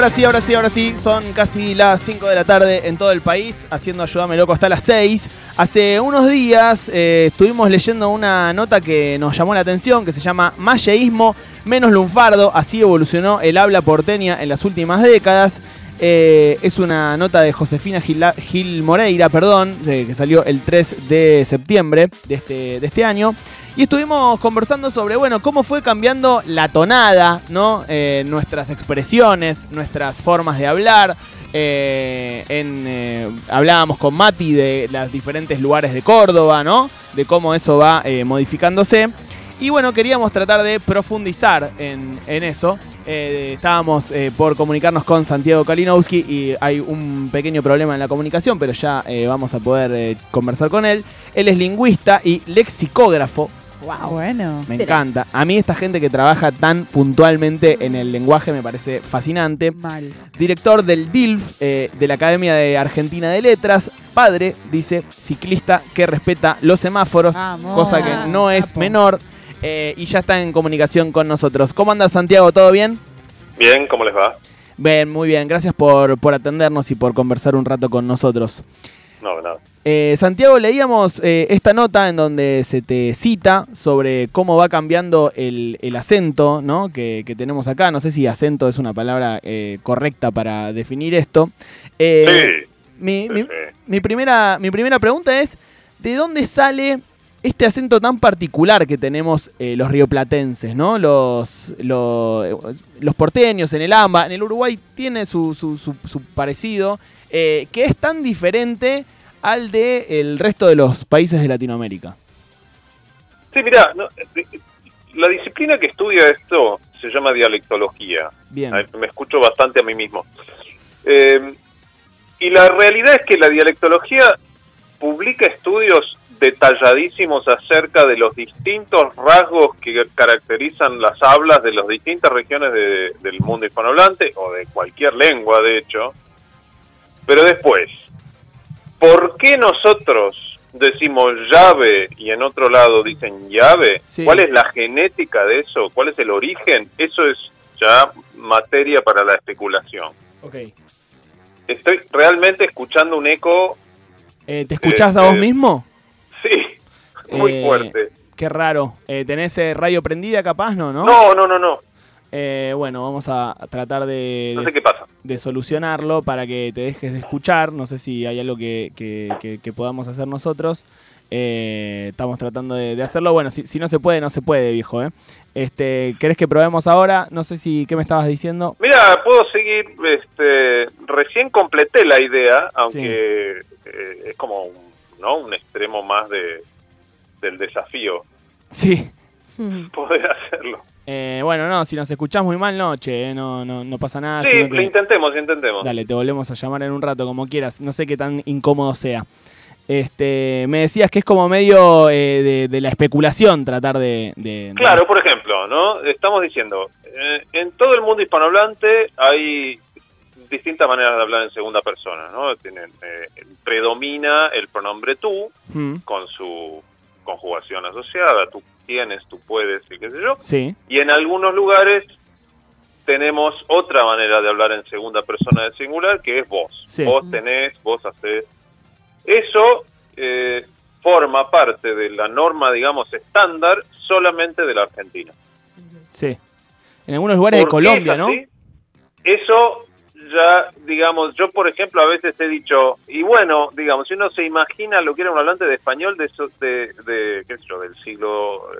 Ahora sí, ahora sí, ahora sí, son casi las 5 de la tarde en todo el país, haciendo Ayúdame Loco hasta las 6. Hace unos días eh, estuvimos leyendo una nota que nos llamó la atención, que se llama Mayeísmo menos lunfardo, así evolucionó el habla porteña en las últimas décadas. Eh, es una nota de Josefina Gil, Moreira, perdón, que salió el 3 de septiembre de este, de este año. Y estuvimos conversando sobre, bueno, cómo fue cambiando la tonada, ¿no? Eh, nuestras expresiones, nuestras formas de hablar. Eh, en, hablábamos con Mati de los diferentes lugares de Córdoba, ¿no? De cómo eso va modificándose. Y bueno, queríamos tratar de profundizar en, eso. Eh, estábamos eh, por comunicarnos con Santiago Kalinowski y hay un pequeño problema en la comunicación, pero ya eh, vamos a poder conversar con él. Él es lingüista y lexicógrafo. Wow, bueno. Me encanta. A mí esta gente que trabaja tan puntualmente en el lenguaje me parece fascinante. Mal. Director del DILF, de la Academia de Argentina de Letras. Padre, dice, ciclista que respeta los semáforos, cosa que no es menor. Eh, y ya está en comunicación con nosotros. ¿Cómo anda Santiago? ¿Todo bien? Bien, ¿cómo les va? Bien, muy bien. Gracias por, atendernos y por conversar un rato con nosotros. No, nada. Eh, Santiago, leíamos eh, esta nota en donde se te cita sobre cómo va cambiando el, acento ¿no? que, tenemos acá. No sé si acento es una palabra correcta para definir esto. sí, mi, primera, mi primera pregunta es, ¿de dónde sale este acento tan particular que tenemos eh, los rioplatenses, ¿no? Los, los, porteños en el AMBA, en el Uruguay tiene su, su, parecido, eh, que es tan diferente al de el resto de los países de Latinoamérica. Sí, mira, eh, la disciplina que estudia esto se llama dialectología. Bien. Me escucho bastante a mí mismo. y la realidad es que la dialectología publica estudios detalladísimos acerca de los distintos rasgos que caracterizan las hablas de las distintas regiones del mundo hispanohablante, o de cualquier lengua, de hecho. Pero después, ¿por qué nosotros decimos llave y en otro lado dicen llave? ¿Cuál es la genética de eso? ¿Cuál es el origen? Eso es ya materia para la especulación. Okay. Estoy realmente escuchando un eco. Eh, ¿Te escuchás a vos este, mismo? Sí, muy eh, fuerte. Qué raro. Eh, ¿Tenés eh, radio prendida capaz? No, ¿no? No, no, no, no. Bueno, vamos a tratar de, no sé de solucionarlo para que te dejes de escuchar. No sé si hay algo que, que, podamos hacer nosotros. estamos tratando de, hacerlo. Bueno, si, si, no se puede, no se puede, viejo. ¿eh? Este, ¿Querés que probemos ahora? No sé si, ¿qué me estabas diciendo? Mira, puedo seguir. Este, recién completé la idea, aunque es como un ¿no? Un extremo más de, del desafío. Sí. Poder hacerlo. Eh, bueno, no, si nos escuchás muy mal, noche, eh, no, no, no pasa nada. Sí, lo intentemos, intentemos. Dale, te volvemos a llamar en un rato, como quieras. No sé qué tan incómodo sea. Este, me decías que es como medio eh, de, la especulación tratar de, Claro, por ejemplo, ¿no? Estamos diciendo, en todo el mundo hispanohablante hay distintas maneras de hablar en segunda persona, ¿no? Tienen, eh, predomina el pronombre tú mm. con su conjugación asociada, tú tienes, tú puedes y qué sé yo. Sí. Y en algunos lugares tenemos otra manera de hablar en segunda persona de singular que es vos. Vos tenés, vos hacés. Eso eh, forma parte de la norma, digamos, estándar solamente de la Argentina. Sí. En algunos lugares de Colombia, ¿no? Eso ya, digamos, yo por ejemplo a veces he dicho, y bueno, digamos, si uno se imagina lo que era un hablante de español de, de, de qué sé yo, del siglo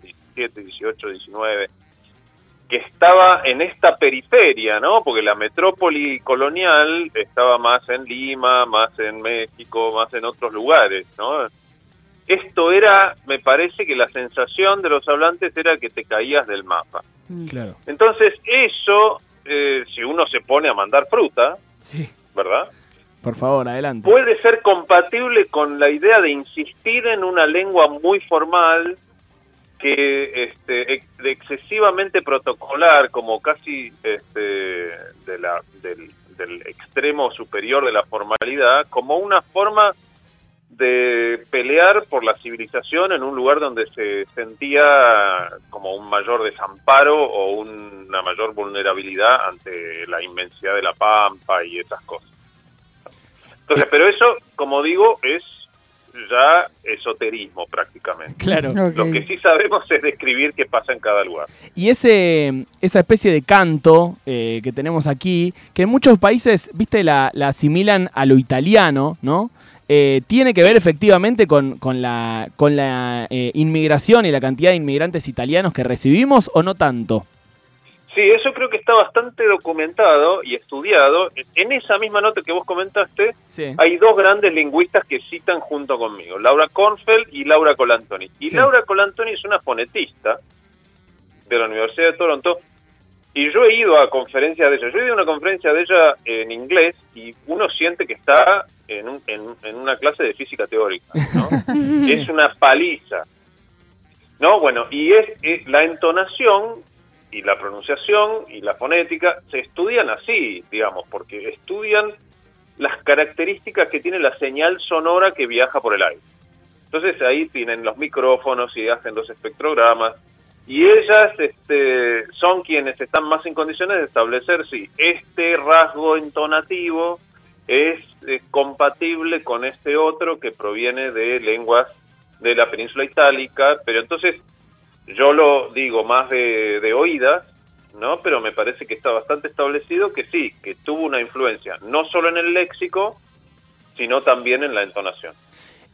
XVII, XVIII, XIX, que estaba en esta periferia, ¿no? Porque la metrópoli colonial estaba más en Lima, más en México, más en otros lugares, ¿no? Esto era, me parece que la sensación de los hablantes era que te caías del mapa. Claro. Entonces, eso eh, si uno se pone a mandar fruta, ¿verdad? Por favor, adelante. Puede ser compatible con la idea de insistir en una lengua muy formal, que este, excesivamente protocolar, como casi este, de la, del, del extremo superior de la formalidad, como una forma de pelear por la civilización en un lugar donde se sentía como un mayor desamparo o una mayor vulnerabilidad ante la inmensidad de la pampa y esas cosas. Entonces, pero eso, como digo, es ya esoterismo prácticamente. Claro. Lo que sí sabemos es describir qué pasa en cada lugar. Y ese, esa especie de canto eh, que tenemos aquí, que en muchos países, viste, la, la asimilan a lo italiano, ¿no? Eh, tiene que ver efectivamente con, con la, con la eh, inmigración y la cantidad de inmigrantes italianos que recibimos o no tanto? Sí, eso creo que está bastante documentado y estudiado. En esa misma nota que vos comentaste, hay dos grandes lingüistas que citan junto conmigo, Laura Kornfeld y Laura Colantoni. Y Laura Colantoni es una fonetista de la Universidad de Toronto y yo he ido a conferencias de ella. Yo he ido a una conferencia de ella en inglés y uno siente que está en, en, una clase de física teórica. ¿no? es una paliza. No, bueno, y es, la entonación y la pronunciación y la fonética se estudian así, digamos, porque estudian las características que tiene la señal sonora que viaja por el aire. Entonces ahí tienen los micrófonos y hacen los espectrogramas y ellas este, son quienes están más en condiciones de establecer si este rasgo entonativo es eh, compatible con este otro que proviene de lenguas de la península itálica, pero entonces yo lo digo más de, de oídas, ¿no? Pero me parece que está bastante establecido que sí, que tuvo una influencia, no solo en el léxico, sino también en la entonación.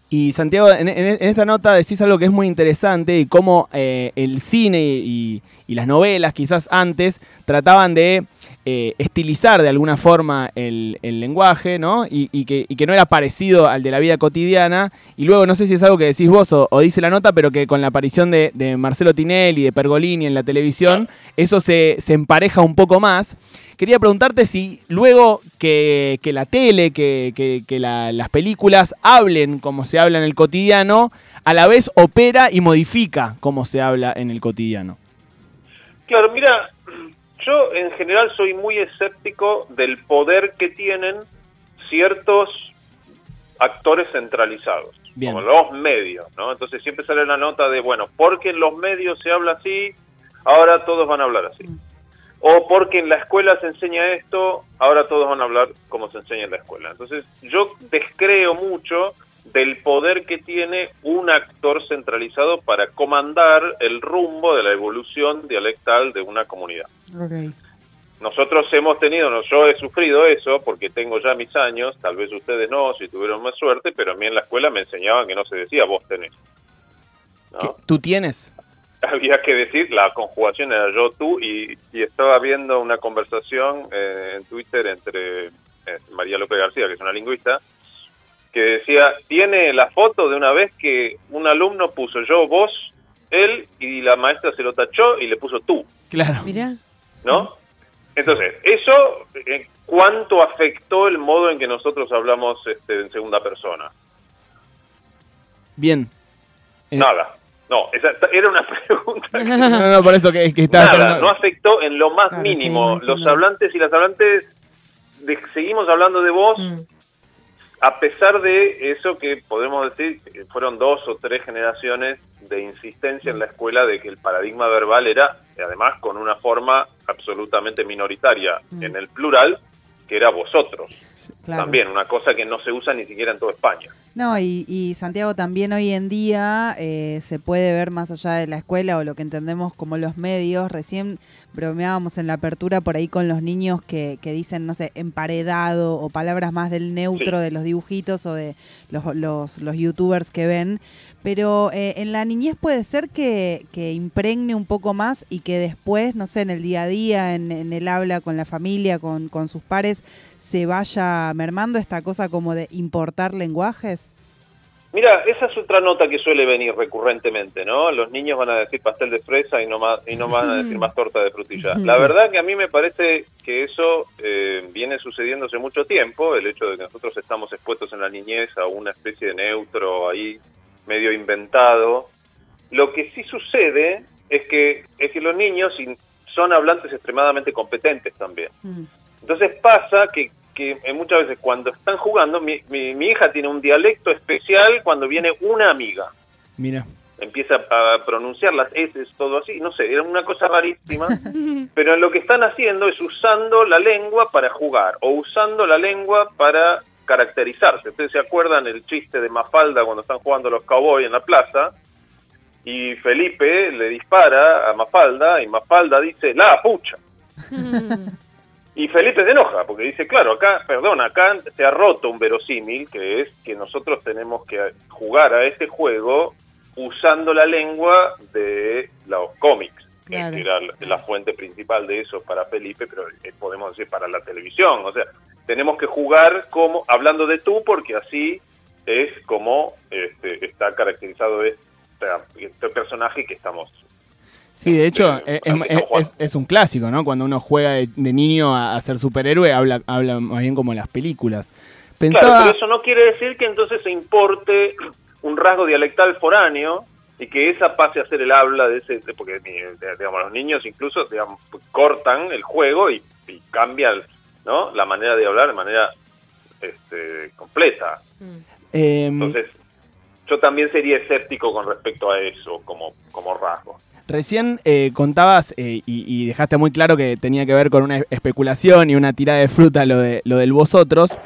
Y Santiago, en, esta nota decís algo que es muy interesante y cómo eh, el cine y, las novelas, quizás antes, trataban de eh, estilizar de alguna forma el, lenguaje, ¿no? Y, que, no era parecido al de la vida cotidiana. Y luego, no sé si es algo que decís vos o, dice la nota, pero que con la aparición de, Marcelo Tinelli y de Pergolini en la televisión, eso se, se empareja un poco más. Quería preguntarte si luego que, la tele, que, las películas hablen como se habla en el cotidiano, a la vez opera y modifica cómo se habla en el cotidiano. Claro, mira, yo en general soy muy escéptico del poder que tienen ciertos actores centralizados, como los medios, ¿no? Entonces siempre sale la nota de, bueno, porque en los medios se habla así, ahora todos van a hablar así o porque en la escuela se enseña esto, ahora todos van a hablar como se enseña en la escuela. Entonces, yo descreo mucho del poder que tiene un actor centralizado para comandar el rumbo de la evolución dialectal de una comunidad. Nosotros hemos tenido, no, yo he sufrido eso porque tengo ya mis años, tal vez ustedes no, si tuvieron más suerte, pero a mí en la escuela me enseñaban que no se decía vos tenés. ¿Tú tienes? había que decir, la conjugación era yo, tú, y, estaba viendo una conversación eh, en Twitter entre eh, María López García, que es una lingüista, que decía, tiene la foto de una vez que un alumno puso yo, vos, él, y la maestra se lo tachó y le puso tú. Claro. Mira. ¿No? Entonces, eso, eh, ¿cuánto afectó el modo en que nosotros hablamos este, en segunda persona? Bien. Nada. No, esa era una pregunta. no, no, por eso que, que está. Nada, no afectó en lo más mínimo. Los hablantes y las hablantes seguimos hablando de voz, mm. A pesar de eso que podemos decir fueron dos o tres generaciones de insistencia en la escuela de que el paradigma verbal era, además, con una forma absolutamente minoritaria mm. en el plural, que era vosotros. También, una cosa que no se usa ni siquiera en toda España. No, y, Santiago también hoy en día eh, se puede ver más allá de la escuela o lo que entendemos como los medios. Recién bromeábamos en la apertura por ahí con los niños que, que dicen, no sé, emparedado o palabras más del neutro de los dibujitos o de los, los, los youtubers que ven. Pero eh, en la niñez puede ser que, que, impregne un poco más y que después, no sé, en el día a día, en, en el habla con la familia, con, con sus pares, se vaya mermando esta cosa como de importar lenguajes. Mira, esa es otra nota que suele venir recurrentemente, ¿no? Los niños van a decir pastel de fresa y no más, y no van a decir más torta de frutilla. La verdad que a mí me parece que eso eh, viene sucediendo hace mucho tiempo, el hecho de que nosotros estamos expuestos en la niñez a una especie de neutro ahí medio inventado. Lo que sí sucede es que, es que los niños son hablantes extremadamente competentes también. Mm. Entonces pasa que, que muchas veces cuando están jugando, mi, mi, mi hija tiene un dialecto especial cuando viene una amiga. Mira. Empieza a pronunciar las S, todo así, no sé, era una cosa rarísima. pero lo que están haciendo es usando la lengua para jugar o usando la lengua para caracterizarse. Ustedes se acuerdan el chiste de Mafalda cuando están jugando los cowboys en la plaza y Felipe le dispara a Mafalda y Mafalda dice, la pucha. Y Felipe se enoja porque dice, claro, acá, perdón, acá se ha roto un verosímil, que es que nosotros tenemos que jugar a este juego usando la lengua de los cómics, Claro. que era la, fuente principal de eso para Felipe, pero eh, podemos decir para la televisión. O sea, tenemos que jugar como hablando de tú porque así es como este, está caracterizado este, este personaje que estamos Sí, de hecho, es, para mí es- es- es un clásico, ¿no? Cuando uno juega de, de niño a, a ser superhéroe, habla, habla más bien como en las películas. Pensaba... Claro, pero eso no quiere decir que entonces se importe un rasgo dialectal foráneo y que esa pase a ser el habla de ese, porque digamos los niños incluso digamos, cortan el juego y, y cambian ¿no? la manera de hablar de manera este, completa. em, Entonces, yo también sería escéptico con respecto a eso como, como rasgo. Recién eh, contabas eh, y, y dejaste muy claro que tenía que ver con una especulación y una tirada de fruta lo, de, lo del vosotros.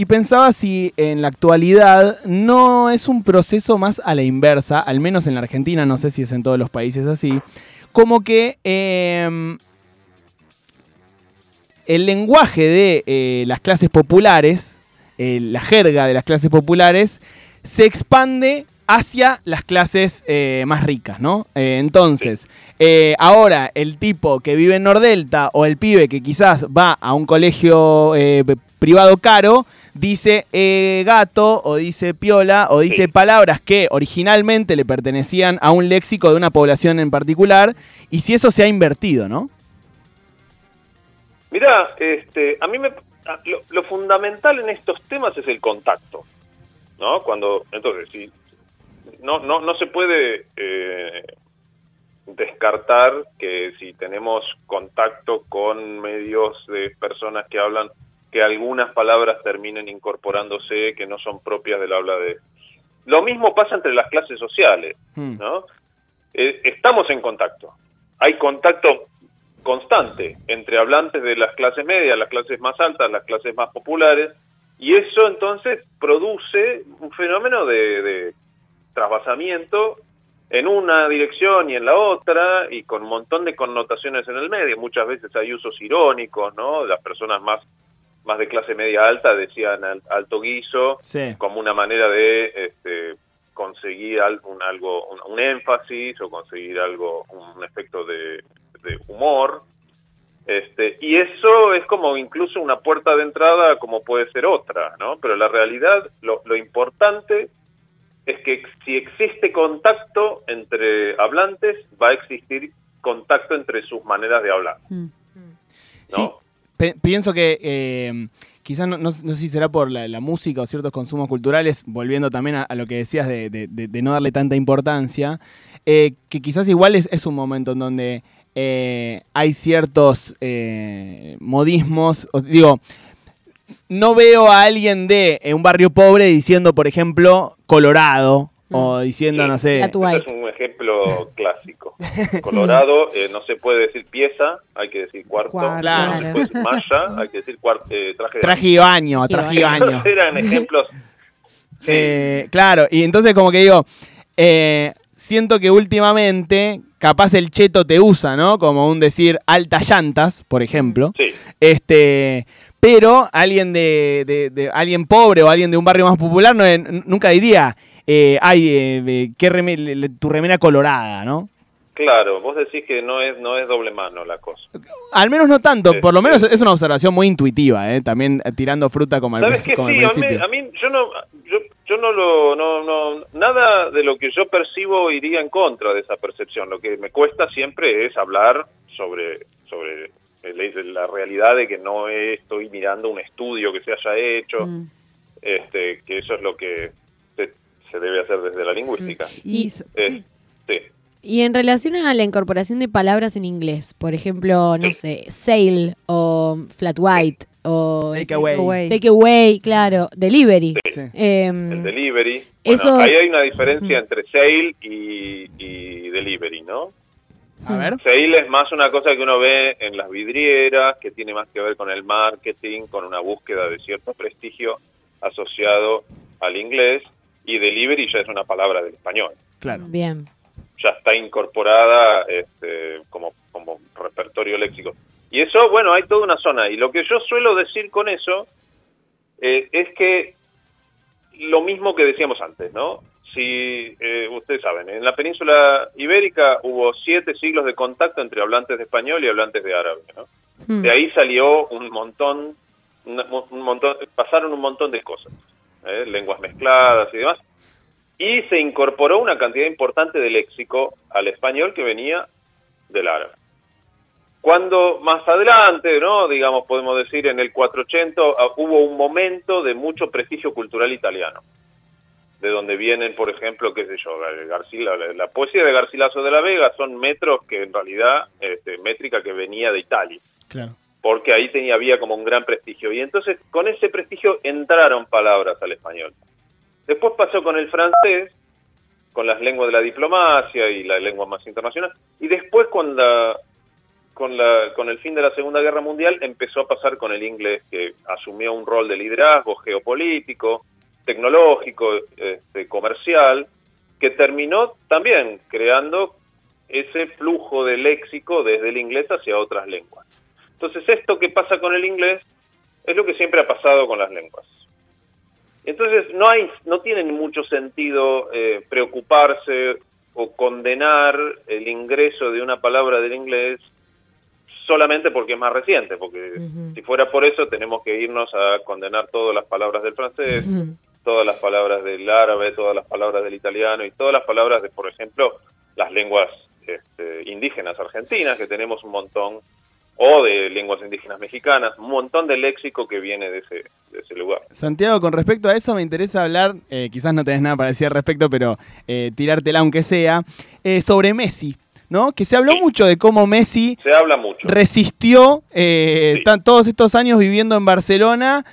Y pensaba si en la actualidad no es un proceso más a la inversa, al menos en la Argentina, no sé si es en todos los países así, como que em, el lenguaje de eh, las clases populares, eh, la jerga de las clases populares, se expande hacia las clases eh, más ricas, ¿no? Entonces, ahora el tipo que vive en Nordelta o el pibe que quizás va a un colegio privado caro, dice eh, gato o dice piola o dice Sí. palabras que originalmente le pertenecían a un léxico de una población en particular, y si eso se ha invertido, ¿no? Mira, este, a mí me, lo, lo fundamental en estos temas es el contacto, ¿no? Cuando, entonces, si no, no, no se puede eh, descartar que si tenemos contacto con medios de personas que hablan, que algunas palabras terminen incorporándose que no son propias del habla de. Lo mismo pasa entre las clases sociales. Hmm. ¿no? Eh, estamos en contacto. Hay contacto constante entre hablantes de las clases medias, las clases más altas, las clases más populares, y eso entonces produce un fenómeno de, de trasvasamiento en una dirección y en la otra, y con un montón de connotaciones en el medio. Muchas veces hay usos irónicos, ¿no? Las personas más, más de clase media alta decían al- alto guiso, Sí. como una manera de este, conseguir algo, algo un, un énfasis o conseguir algo un efecto de, de humor este y eso es como incluso una puerta de entrada como puede ser otra no pero la realidad lo, lo importante es que si existe contacto entre hablantes va a existir contacto entre sus maneras de hablar Mm. Sí, ¿no? pe- pienso que eh, quizás no, no- no sé si será por la, la música o ciertos consumos culturales, volviendo también a, a lo que decías de, de- de- de no darle tanta importancia, eh, que quizás igual es, es un momento en donde eh, hay ciertos eh, modismos, o- digo, no veo a alguien de un barrio pobre diciendo, por ejemplo, Colorado, o diciendo, Sí. no sé, es un ejemplo clásico. Colorado, eh, no se puede decir pieza, hay que decir cuarto. Cuarto, Claro. No se puede decir malla, hay que decir eh, traje de traje y baño, Traje y traje y baño. baño. Eran ejemplos. Eh, claro, y entonces como que digo, eh, siento que últimamente capaz el cheto te usa, ¿no? Como un decir altas llantas, por ejemplo. Sí, Este, pero alguien de, de- de- alguien pobre o alguien de un barrio más popular no, nunca diría, eh, ay, eh, de- qué reme- le- le- tu remera colorada, ¿no? Claro. Vos decís que no es no es doble mano la cosa. Al menos no tanto, Sí, por lo sí. menos es una observación muy intuitiva, ¿eh? también eh, tirando fruta como al, ¿Sabes como al Sí, a mí, principio. a mí yo no yo, yo no lo, no, no, nada de lo que yo percibo iría en contra de esa percepción. Lo que me cuesta siempre es hablar sobre, sobre la realidad de que no estoy mirando un estudio que se haya hecho, mm. este, que eso es lo que se, debe hacer desde la lingüística. Y, sí. Y en relación a la incorporación de palabras en inglés, por ejemplo, no sé, sail o flat white o take away. Take away, claro, delivery. Em, el delivery. Bueno, ahí hay una diferencia entre sail y, y delivery, ¿no? A ver. Sail es más una cosa que uno ve en las vidrieras, que tiene más que ver con el marketing, con una búsqueda de cierto prestigio asociado al inglés, y delivery ya es una palabra del español. Claro. Bien ya está incorporada este, como, como repertorio léxico. Y eso, bueno, hay toda una zona. Y lo que yo suelo decir con eso eh, es que lo mismo que decíamos antes, ¿no? Si eh, ustedes saben, en la península ibérica hubo siete siglos de contacto entre hablantes de español y hablantes de árabe, ¿no? Hmm. De ahí salió un montón, un montón, pasaron un montón de cosas, ¿eh? lenguas mezcladas y demás y se incorporó una cantidad importante de léxico al español que venía del árabe. Cuando más adelante, ¿no? digamos, podemos decir en el 480, ah, hubo un momento de mucho prestigio cultural italiano, de donde vienen, por ejemplo, qué sé yo, Garcila, la, poesía de Garcilaso de la Vega son metros que en realidad, este, métrica que venía de Italia. Claro. Porque ahí tenía, había como un gran prestigio. Y entonces con ese prestigio entraron palabras al español. Después pasó con el francés, con las lenguas de la diplomacia y la lengua más internacional. Y después con, con, la, con el fin de la Segunda Guerra Mundial empezó a pasar con el inglés, que asumió un rol de liderazgo geopolítico, tecnológico, este, comercial, que terminó también creando ese flujo de léxico desde el inglés hacia otras lenguas. Entonces esto que pasa con el inglés es lo que siempre ha pasado con las lenguas. Entonces no hay, no tiene mucho sentido eh, preocuparse o condenar el ingreso de una palabra del inglés solamente porque es más reciente, porque si fuera por eso tenemos que irnos a condenar todas las palabras del francés, todas las palabras del árabe, todas las palabras del italiano y todas las palabras de, por ejemplo, las lenguas este, indígenas argentinas, que tenemos un montón o de lenguas indígenas mexicanas, un montón de léxico que viene de ese, de ese lugar. Santiago, con respecto a eso me interesa hablar, eh, quizás no tenés nada para decir al respecto, pero eh, tirártela aunque sea, eh, sobre Messi. ¿no? Que se habló mucho de cómo Messi se habla mucho. resistió todos estos años viviendo en Barcelona,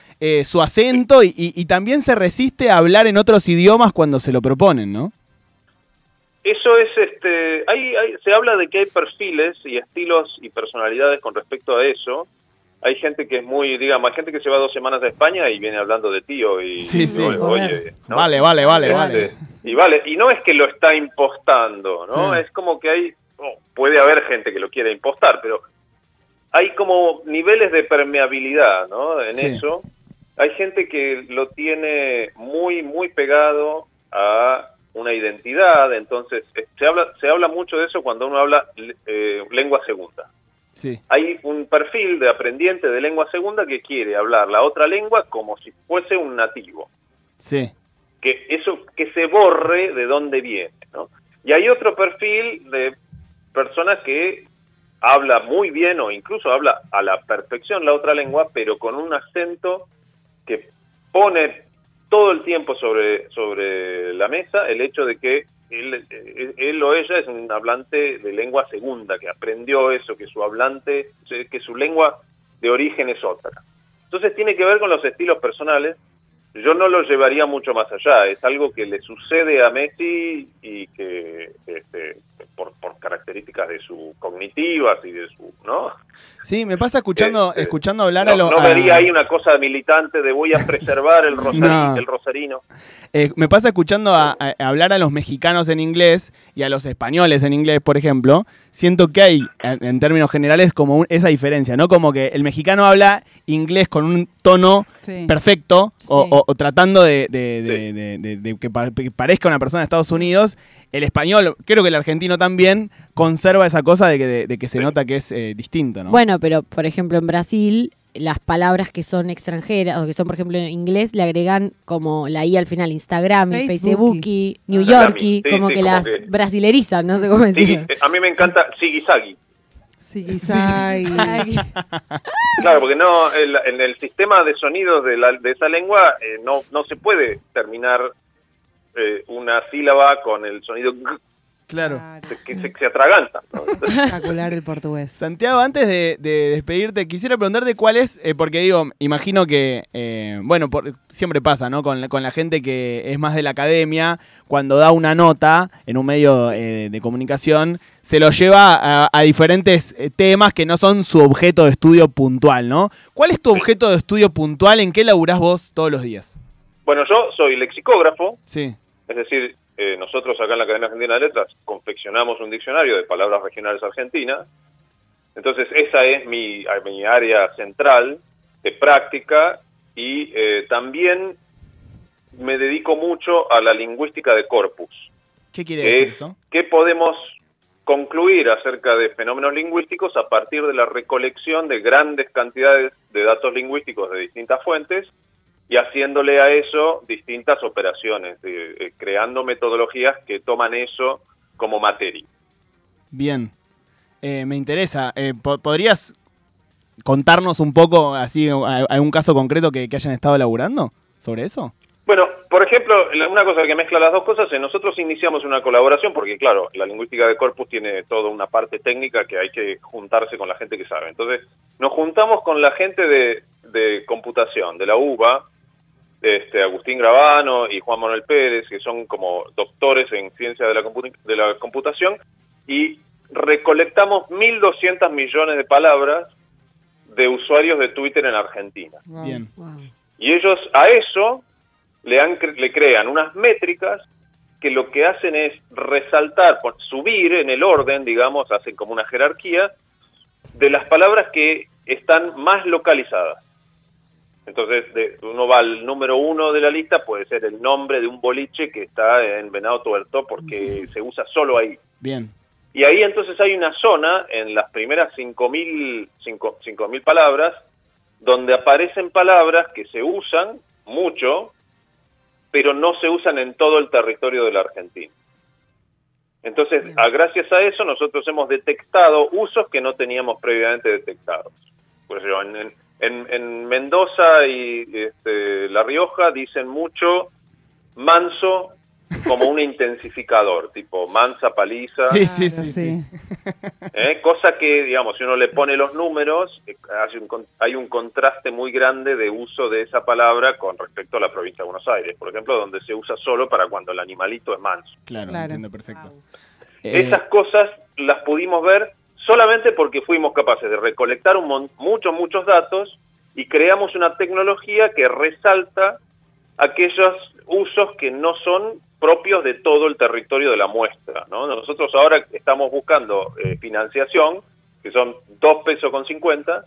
su acento y, y, también se resiste a hablar en otros idiomas cuando se lo proponen, ¿no? Eso es, este, hay, se habla de que hay perfiles y estilos y personalidades con respecto a eso. Hay gente que es muy, digamos, hay gente que se va dos semanas a España y viene hablando de tío y, sí, sí. oye, vale, vale, vale, este, vale. Y vale, y no es que lo está impostando, ¿no? Es como que hay, oh, puede haber gente que lo quiera impostar, pero hay como niveles de permeabilidad, ¿no? En eso. Hay gente que lo tiene muy, muy pegado a una identidad, entonces eh, se habla, se habla mucho de eso cuando uno habla eh, lengua segunda. Sí. Hay un perfil de aprendiente de lengua segunda que quiere hablar la otra lengua como si fuese un nativo. Sí. Que eso que se borre de dónde viene, ¿no? Y hay otro perfil de personas que habla muy bien o incluso habla a la perfección la otra lengua, pero con un acento que pone todo el tiempo sobre, sobre la mesa el hecho de que él, él, o ella es un hablante de lengua segunda, que aprendió eso, que su hablante, que su lengua de origen es otra. Entonces tiene que ver con los estilos personales. Yo no lo llevaría mucho más allá. Es algo que le sucede a Messi y que este, por, características de su cognitivas y de su, ¿no? Sí, me pasa escuchando, este, escuchando hablar a los... No vería ahí una cosa militante de voy a preservar el, el rosarino. Eh, me pasa escuchando a, hablar a los mexicanos en inglés y a los españoles en inglés, por ejemplo, siento que hay, en, términos generales, como esa diferencia, ¿no? Como que el mexicano habla inglés con un tono perfecto o, tratando de, que, parezca una persona de Estados Unidos. El español, creo que el argentino también, conserva esa cosa de que, de, que se nota que es eh, distinto, ¿no? Bueno, pero por ejemplo en Brasil las palabras que son extranjeras o que son, por ejemplo, en inglés, le agregan como la I al final, Instagram, Facebook, New York, como que las brasilerizan, no sé cómo decirlo. a mí me encanta Siggy claro, porque no en el sistema de sonidos de, la, de esa lengua eh, no, no se puede terminar eh, una sílaba con el sonido Claro. Que se, se atraganta. Espectacular el portugués. Santiago, antes de, despedirte, quisiera preguntarte cuál es, eh, porque digo, imagino que, eh, bueno, siempre pasa, ¿no? Con, la gente que es más de la academia, cuando da una nota en un medio eh, de comunicación, se lo lleva a, diferentes temas que no son su objeto de estudio puntual, ¿no? ¿Cuál es tu objeto de estudio puntual? ¿En qué laburás vos todos los días? Bueno, yo soy lexicógrafo. Sí. Es decir, eh, nosotros acá en la Academia Argentina de Letras confeccionamos un diccionario de palabras regionales argentinas. Entonces esa es mi, mi área central de práctica y eh, también me dedico mucho a la lingüística de corpus. ¿Qué quiere decir eso? ¿Qué podemos concluir acerca de fenómenos lingüísticos a partir de la recolección de grandes cantidades de datos lingüísticos de distintas fuentes y haciéndole a eso distintas operaciones, eh, creando metodologías que toman eso como materia. Bien, eh, me interesa. Eh, ¿Podrías contarnos un poco, así, algún caso concreto que, hayan estado elaborando sobre eso? Bueno, por ejemplo, una cosa que mezcla las dos cosas es nosotros iniciamos una colaboración porque, claro, la lingüística de corpus tiene toda una parte técnica que hay que juntarse con la gente que sabe. Entonces, nos juntamos con la gente de, de computación, de la UBA, este, Agustín Gravano y Juan Manuel Pérez, que son como doctores en ciencia de la, de la computación, y recolectamos 1.200 millones de palabras de usuarios de Twitter en Argentina. Bien. Y ellos a eso le, han, le crean unas métricas que lo que hacen es resaltar, subir en el orden, digamos, hacen como una jerarquía de las palabras que están más localizadas. Entonces, de, uno va al número uno de la lista, puede ser el nombre de un boliche que está en Venado Tuerto porque se usa solo ahí. Bien. Y ahí entonces hay una zona en las primeras 5.000 mil palabras donde aparecen palabras que se usan mucho, pero no se usan en todo el territorio de la Argentina. Entonces, a, gracias a eso, nosotros hemos detectado usos que no teníamos previamente detectados. Pues yo, en, en, Mendoza y este, La Rioja dicen mucho manso como un intensificador, tipo mansa, paliza. Sí, sí, sí. ¿Eh? Cosa que, digamos, si uno le pone los números, eh, hay un contraste muy grande de uso de esa palabra con respecto a la provincia de Buenos Aires, por ejemplo, donde se usa solo para cuando el animalito es manso. Claro, entiendo perfecto. Esas cosas las pudimos ver solamente porque fuimos capaces de recolectar un muchos, muchos datos y creamos una tecnología que resalta aquellos usos que no son propios de todo el territorio de la muestra. ¿no? Nosotros ahora estamos buscando eh, financiación, que son dos pesos con 50,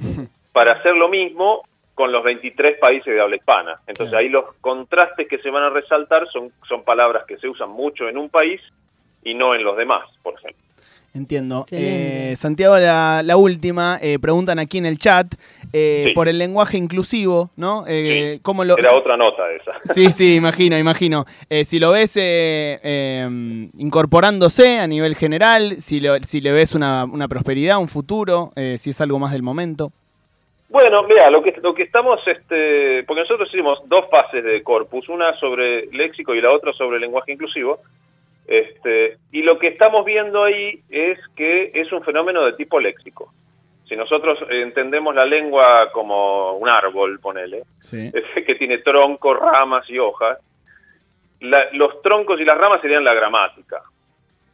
para hacer lo mismo con los 23 países de habla hispana. Entonces ahí los contrastes que se van a resaltar son, son palabras que se usan mucho en un país y no en los demás, por ejemplo. Entiendo. Eh, Santiago, la, última, eh, preguntan aquí en el chat eh, por el lenguaje inclusivo, ¿no? ¿cómo lo... Era otra nota esa. Sí, sí, imagino, imagino. si lo ves em, incorporándose a nivel general, si, si le ves una, una prosperidad, un futuro, si es algo más del momento. Bueno, mira, lo que, lo que estamos, este, porque nosotros hicimos dos fases de corpus, una sobre léxico y la otra sobre lenguaje inclusivo. Este, y lo que estamos viendo ahí es que es un fenómeno de tipo léxico. Si nosotros entendemos la lengua como un árbol, ponele, que tiene troncos, ramas y hojas, los troncos y las ramas serían la gramática.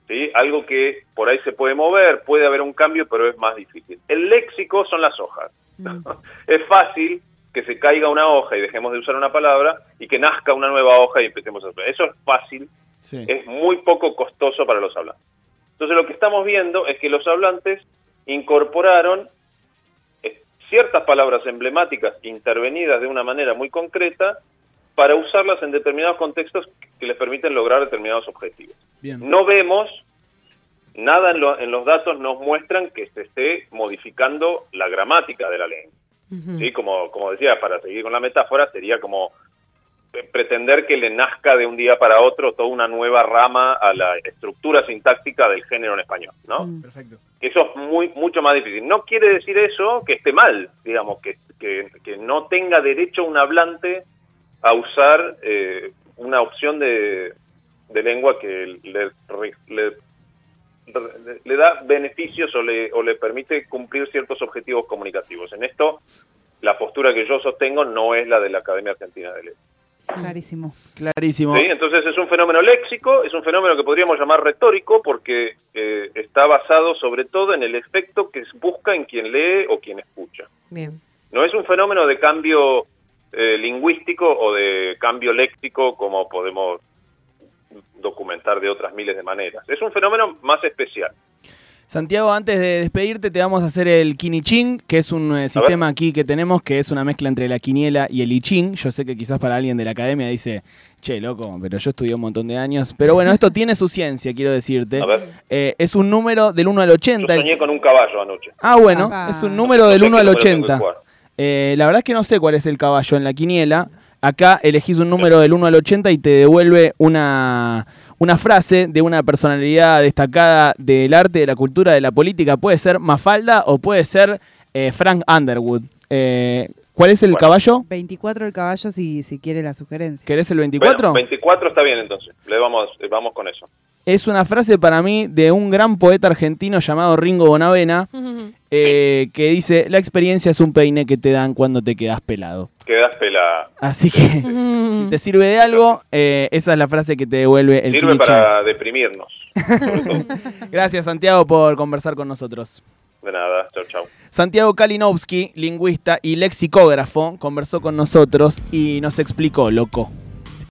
¿sí? Algo que por ahí se puede mover, puede haber un cambio, pero es más difícil. El léxico son las hojas. Mm. es fácil que se caiga una hoja y dejemos de usar una palabra y que nazca una nueva hoja y empecemos a usar. Eso es fácil es muy poco costoso para los hablantes. Entonces lo que estamos viendo es que los hablantes incorporaron eh, ciertas palabras emblemáticas intervenidas de una manera muy concreta para usarlas en determinados contextos que les permiten lograr determinados objetivos. No vemos nada en, los datos nos muestran que se esté modificando la gramática de la lengua. ¿sí? Como, como decía, para seguir con la metáfora, sería como pretender que le nazca de un día para otro toda una nueva rama a la estructura sintáctica del género en español, ¿no? Mm. Perfecto. Que eso es muy mucho más difícil. No quiere decir eso que esté mal, digamos, que, que, no tenga derecho un hablante a usar eh, una opción de, de lengua que le, le, le, da beneficios o le, o le permite cumplir ciertos objetivos comunicativos. En esto, la postura que yo sostengo no es la de la Academia Argentina de Letras. Clarísimo. Clarísimo. ¿Sí? Entonces es un fenómeno léxico, es un fenómeno que podríamos llamar retórico porque eh, está basado sobre todo en el efecto que busca en quien lee o quien escucha. Bien. No es un fenómeno de cambio eh, lingüístico o de cambio léxico como podemos documentar de otras miles de maneras. Es un fenómeno más especial. Santiago, antes de despedirte, te vamos a hacer el Kiniching, que es un eh, sistema aquí que tenemos, que es una mezcla entre la quiniela y el I Yo sé que quizás para alguien de la academia dice, che, loco, pero yo estudié un montón de años. Pero bueno, esto tiene su ciencia, quiero decirte. Eh, es un número del 1 al 80. Yo soñé con un caballo anoche. Ah, bueno, es un número del 1 al 80. Eh, la verdad es que no sé cuál es el caballo en la quiniela. Acá elegís un número del 1 al 80 y te devuelve una una frase de una personalidad destacada del arte, de la cultura, de la política. Puede ser Mafalda o puede ser eh, Frank Underwood. Eh, ¿Cuál es el caballo? 24 el caballo si, si quiere la sugerencia. ¿Querés el 24? 24 está bien entonces. Le vamos, vamos con eso. Es una frase para mí de un gran poeta argentino llamado Ringo Bonavena, eh, que dice, la experiencia es un peine que te dan cuando te quedas pelado. Quedas pelada. Así que si te sirve de algo, eh, esa es la frase que te devuelve el Sirve para deprimirnos. Gracias Santiago por conversar con nosotros. De nada, chao, chao. Santiago Kalinowski, lingüista y lexicógrafo, conversó con nosotros y nos explicó, loco.